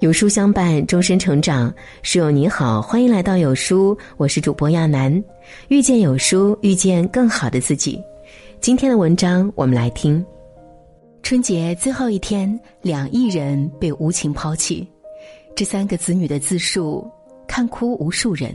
有书相伴，终身成长。书友你好，欢迎来到有书，我是主播亚楠。遇见有书，遇见更好的自己。今天的文章，我们来听。春节最后一天，两亿人被无情抛弃，这三个子女的自述，看哭无数人。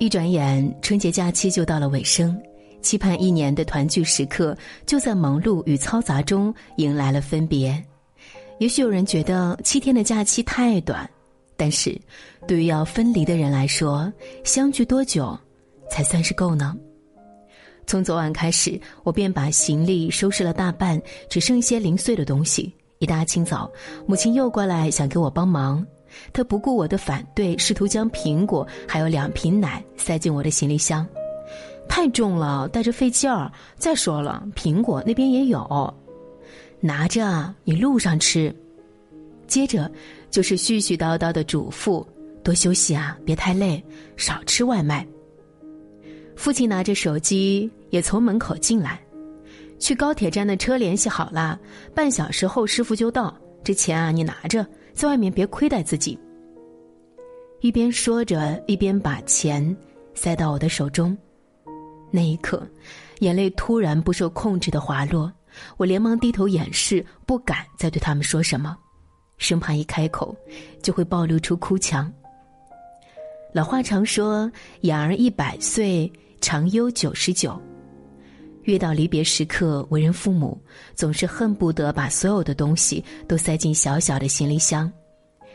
一转眼，春节假期就到了尾声，期盼一年的团聚时刻，就在忙碌与嘈杂中迎来了分别。也许有人觉得七天的假期太短，但是，对于要分离的人来说，相聚多久，才算是够呢？从昨晚开始，我便把行李收拾了大半，只剩一些零碎的东西。一大清早，母亲又过来想给我帮忙，她不顾我的反对，试图将苹果还有两瓶奶塞进我的行李箱，太重了，带着费劲儿。再说了，苹果那边也有。拿着，你路上吃。接着就是絮絮叨叨的嘱咐：多休息啊，别太累，少吃外卖。父亲拿着手机也从门口进来，去高铁站的车联系好了，半小时后师傅就到。这钱啊，你拿着，在外面别亏待自己。一边说着，一边把钱塞到我的手中。那一刻，眼泪突然不受控制的滑落。我连忙低头掩饰，不敢再对他们说什么，生怕一开口就会暴露出哭腔。老话常说：“养儿一百岁，长忧九十九。”越到离别时刻，为人父母总是恨不得把所有的东西都塞进小小的行李箱，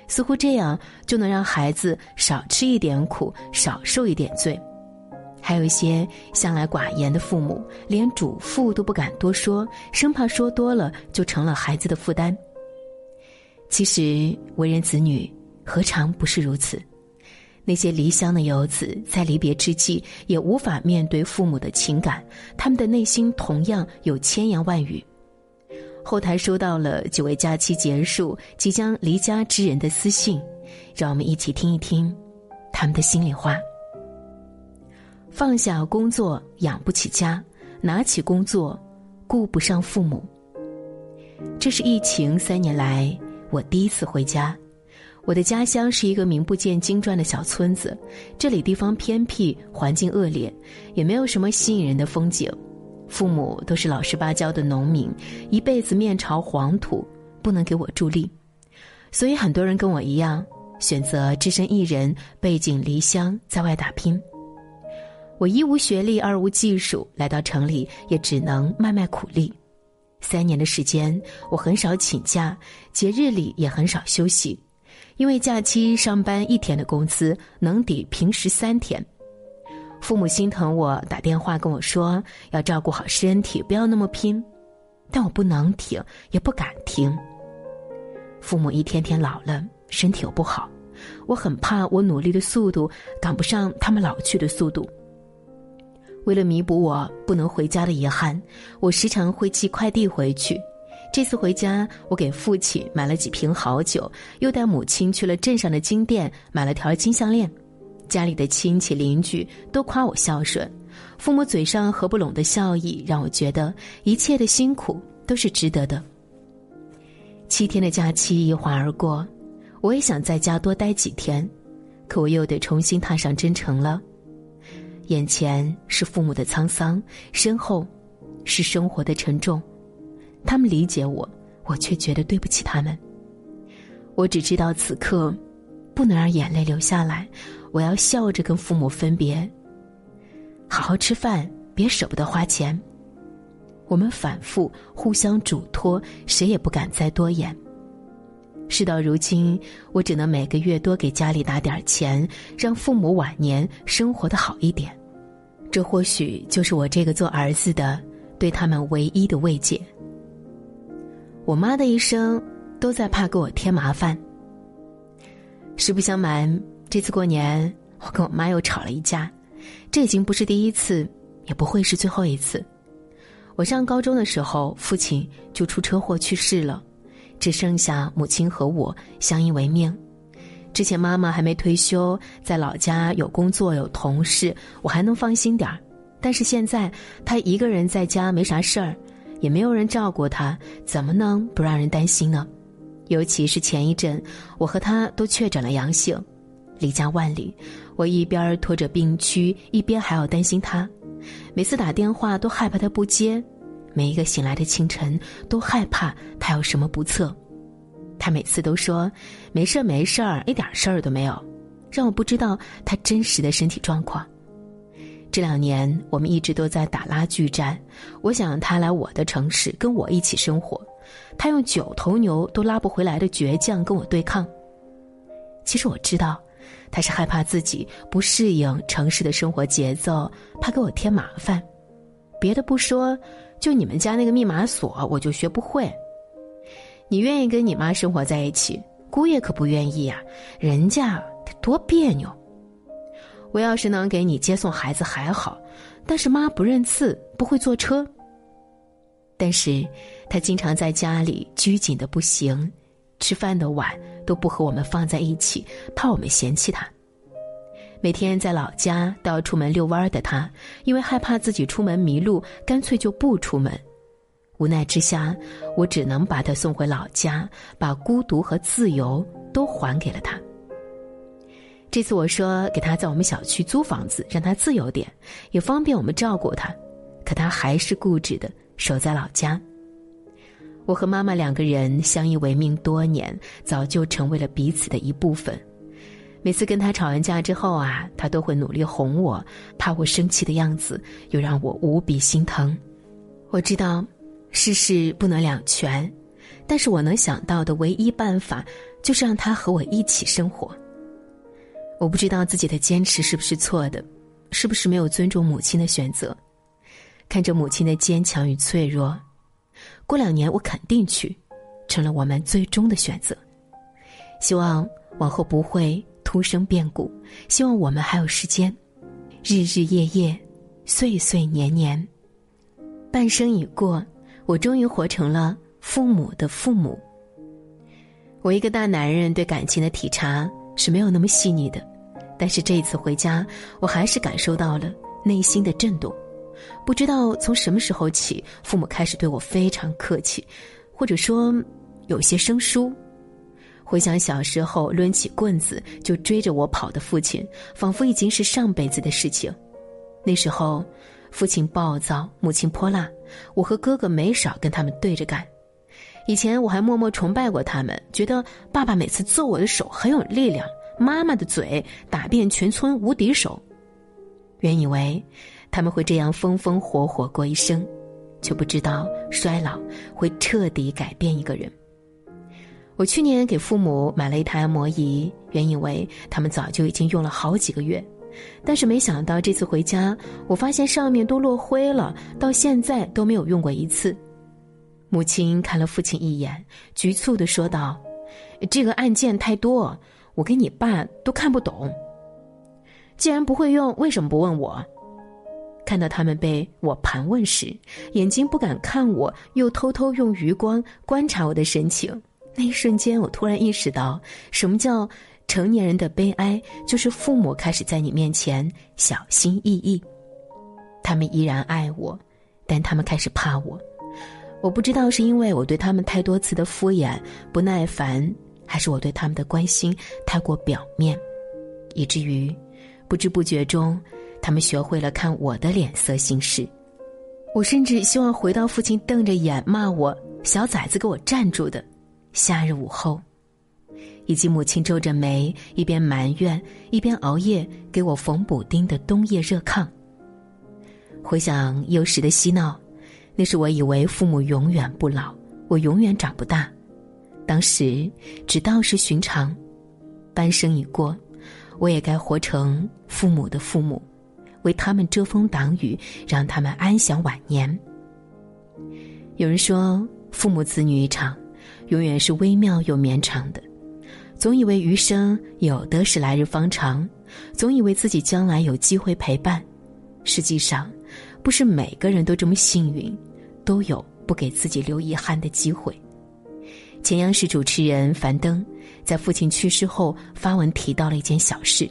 似乎这样就能让孩子少吃一点苦，少受一点罪。还有一些向来寡言的父母，连嘱咐都不敢多说，生怕说多了就成了孩子的负担。其实为人子女，何尝不是如此？那些离乡的游子，在离别之际也无法面对父母的情感，他们的内心同样有千言万语。后台收到了几位假期结束、即将离家之人的私信，让我们一起听一听他们的心里话。放下工作养不起家，拿起工作顾不上父母。这是疫情三年来我第一次回家。我的家乡是一个名不见经传的小村子，这里地方偏僻，环境恶劣，也没有什么吸引人的风景。父母都是老实巴交的农民，一辈子面朝黄土，不能给我助力，所以很多人跟我一样，选择只身一人，背井离乡，在外打拼。我一无学历，二无技术，来到城里也只能卖卖苦力。三年的时间，我很少请假，节日里也很少休息，因为假期上班一天的工资能抵平时三天。父母心疼我，打电话跟我说要照顾好身体，不要那么拼。但我不能停，也不敢停。父母一天天老了，身体又不好，我很怕我努力的速度赶不上他们老去的速度。为了弥补我不能回家的遗憾，我时常会寄快递回去。这次回家，我给父亲买了几瓶好酒，又带母亲去了镇上的金店买了条金项链。家里的亲戚邻居都夸我孝顺，父母嘴上合不拢的笑意让我觉得一切的辛苦都是值得的。七天的假期一晃而过，我也想在家多待几天，可我又得重新踏上征程了。眼前是父母的沧桑，身后是生活的沉重。他们理解我，我却觉得对不起他们。我只知道此刻不能让眼泪流下来，我要笑着跟父母分别。好好吃饭，别舍不得花钱。我们反复互相嘱托，谁也不敢再多言。事到如今，我只能每个月多给家里打点钱，让父母晚年生活的好一点。这或许就是我这个做儿子的对他们唯一的慰藉。我妈的一生都在怕给我添麻烦。实不相瞒，这次过年我跟我妈又吵了一架，这已经不是第一次，也不会是最后一次。我上高中的时候，父亲就出车祸去世了。只剩下母亲和我相依为命。之前妈妈还没退休，在老家有工作有同事，我还能放心点儿。但是现在她一个人在家没啥事儿，也没有人照顾她，怎么能不让人担心呢？尤其是前一阵，我和他都确诊了阳性，离家万里，我一边拖着病躯，一边还要担心他。每次打电话都害怕他不接，每一个醒来的清晨都害怕他有什么不测。他每次都说没事儿没事儿，一点事儿都没有，让我不知道他真实的身体状况。这两年我们一直都在打拉锯战，我想让他来我的城市跟我一起生活，他用九头牛都拉不回来的倔强跟我对抗。其实我知道，他是害怕自己不适应城市的生活节奏，怕给我添麻烦。别的不说，就你们家那个密码锁，我就学不会。你愿意跟你妈生活在一起，姑爷可不愿意呀，人家得多别扭。我要是能给你接送孩子还好，但是妈不认字，不会坐车。但是，他经常在家里拘谨的不行，吃饭的碗都不和我们放在一起，怕我们嫌弃他。每天在老家都要出门遛弯的他，因为害怕自己出门迷路，干脆就不出门。无奈之下，我只能把他送回老家，把孤独和自由都还给了他。这次我说给他在我们小区租房子，让他自由点，也方便我们照顾他。可他还是固执的守在老家。我和妈妈两个人相依为命多年，早就成为了彼此的一部分。每次跟他吵完架之后啊，他都会努力哄我，怕我生气的样子又让我无比心疼。我知道世事不能两全，但是我能想到的唯一办法就是让他和我一起生活。我不知道自己的坚持是不是错的，是不是没有尊重母亲的选择？看着母亲的坚强与脆弱，过两年我肯定去，成了我们最终的选择。希望往后不会突生变故，希望我们还有时间，日日夜夜，岁岁年年。半生已过，我终于活成了父母的父母。我一个大男人对感情的体察是没有那么细腻的。但是这一次回家，我还是感受到了内心的震动。不知道从什么时候起，父母开始对我非常客气，或者说有些生疏。回想小时候抡起棍子就追着我跑的父亲，仿佛已经是上辈子的事情。那时候，父亲暴躁，母亲泼辣，我和哥哥没少跟他们对着干。以前我还默默崇拜过他们，觉得爸爸每次揍我的手很有力量。妈妈的嘴打遍全村无敌手。原以为他们会这样风风火火过一生，却不知道衰老会彻底改变一个人。我去年给父母买了一台按摩仪，原以为他们早就已经用了好几个月，但是没想到这次回家，我发现上面都落灰了，到现在都没有用过一次。母亲看了父亲一眼，局促的说道：“这个按键太多。”我跟你爸都看不懂。既然不会用，为什么不问我？看到他们被我盘问时，眼睛不敢看我，又偷偷用余光观察我的神情。那一瞬间，我突然意识到，什么叫成年人的悲哀，就是父母开始在你面前小心翼翼。他们依然爱我，但他们开始怕我。我不知道是因为我对他们太多次的敷衍、不耐烦。还是我对他们的关心太过表面，以至于不知不觉中，他们学会了看我的脸色行事。我甚至希望回到父亲瞪着眼骂我“小崽子，给我站住”的夏日午后，以及母亲皱着眉一边埋怨一边熬夜给我缝补丁的冬夜热炕。回想幼时的嬉闹，那是我以为父母永远不老，我永远长不大。当时只道是寻常，半生已过，我也该活成父母的父母，为他们遮风挡雨，让他们安享晚年。有人说，父母子女一场，永远是微妙又绵长的。总以为余生有的是来日方长，总以为自己将来有机会陪伴，实际上，不是每个人都这么幸运，都有不给自己留遗憾的机会。前央视主持人樊登在父亲去世后发文提到了一件小事：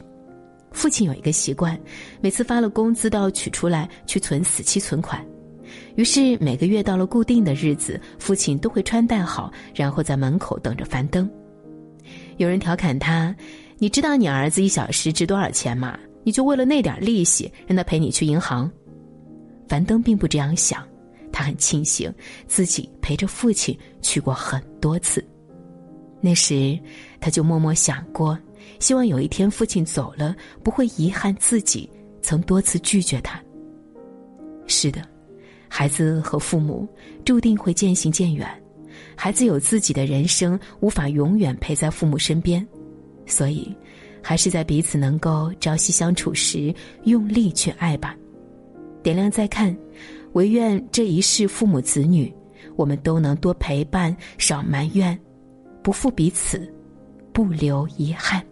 父亲有一个习惯，每次发了工资都要取出来去存死期存款。于是每个月到了固定的日子，父亲都会穿戴好，然后在门口等着樊登。有人调侃他：“你知道你儿子一小时值多少钱吗？你就为了那点利息，让他陪你去银行。”樊登并不这样想，他很庆幸自己陪着父亲去过很多次。那时，他就默默想过，希望有一天父亲走了，不会遗憾自己曾多次拒绝他。是的，孩子和父母注定会渐行渐远，孩子有自己的人生，无法永远陪在父母身边，所以，还是在彼此能够朝夕相处时，用力去爱吧。点亮再看，唯愿这一世父母子女，我们都能多陪伴，少埋怨。不负彼此，不留遗憾。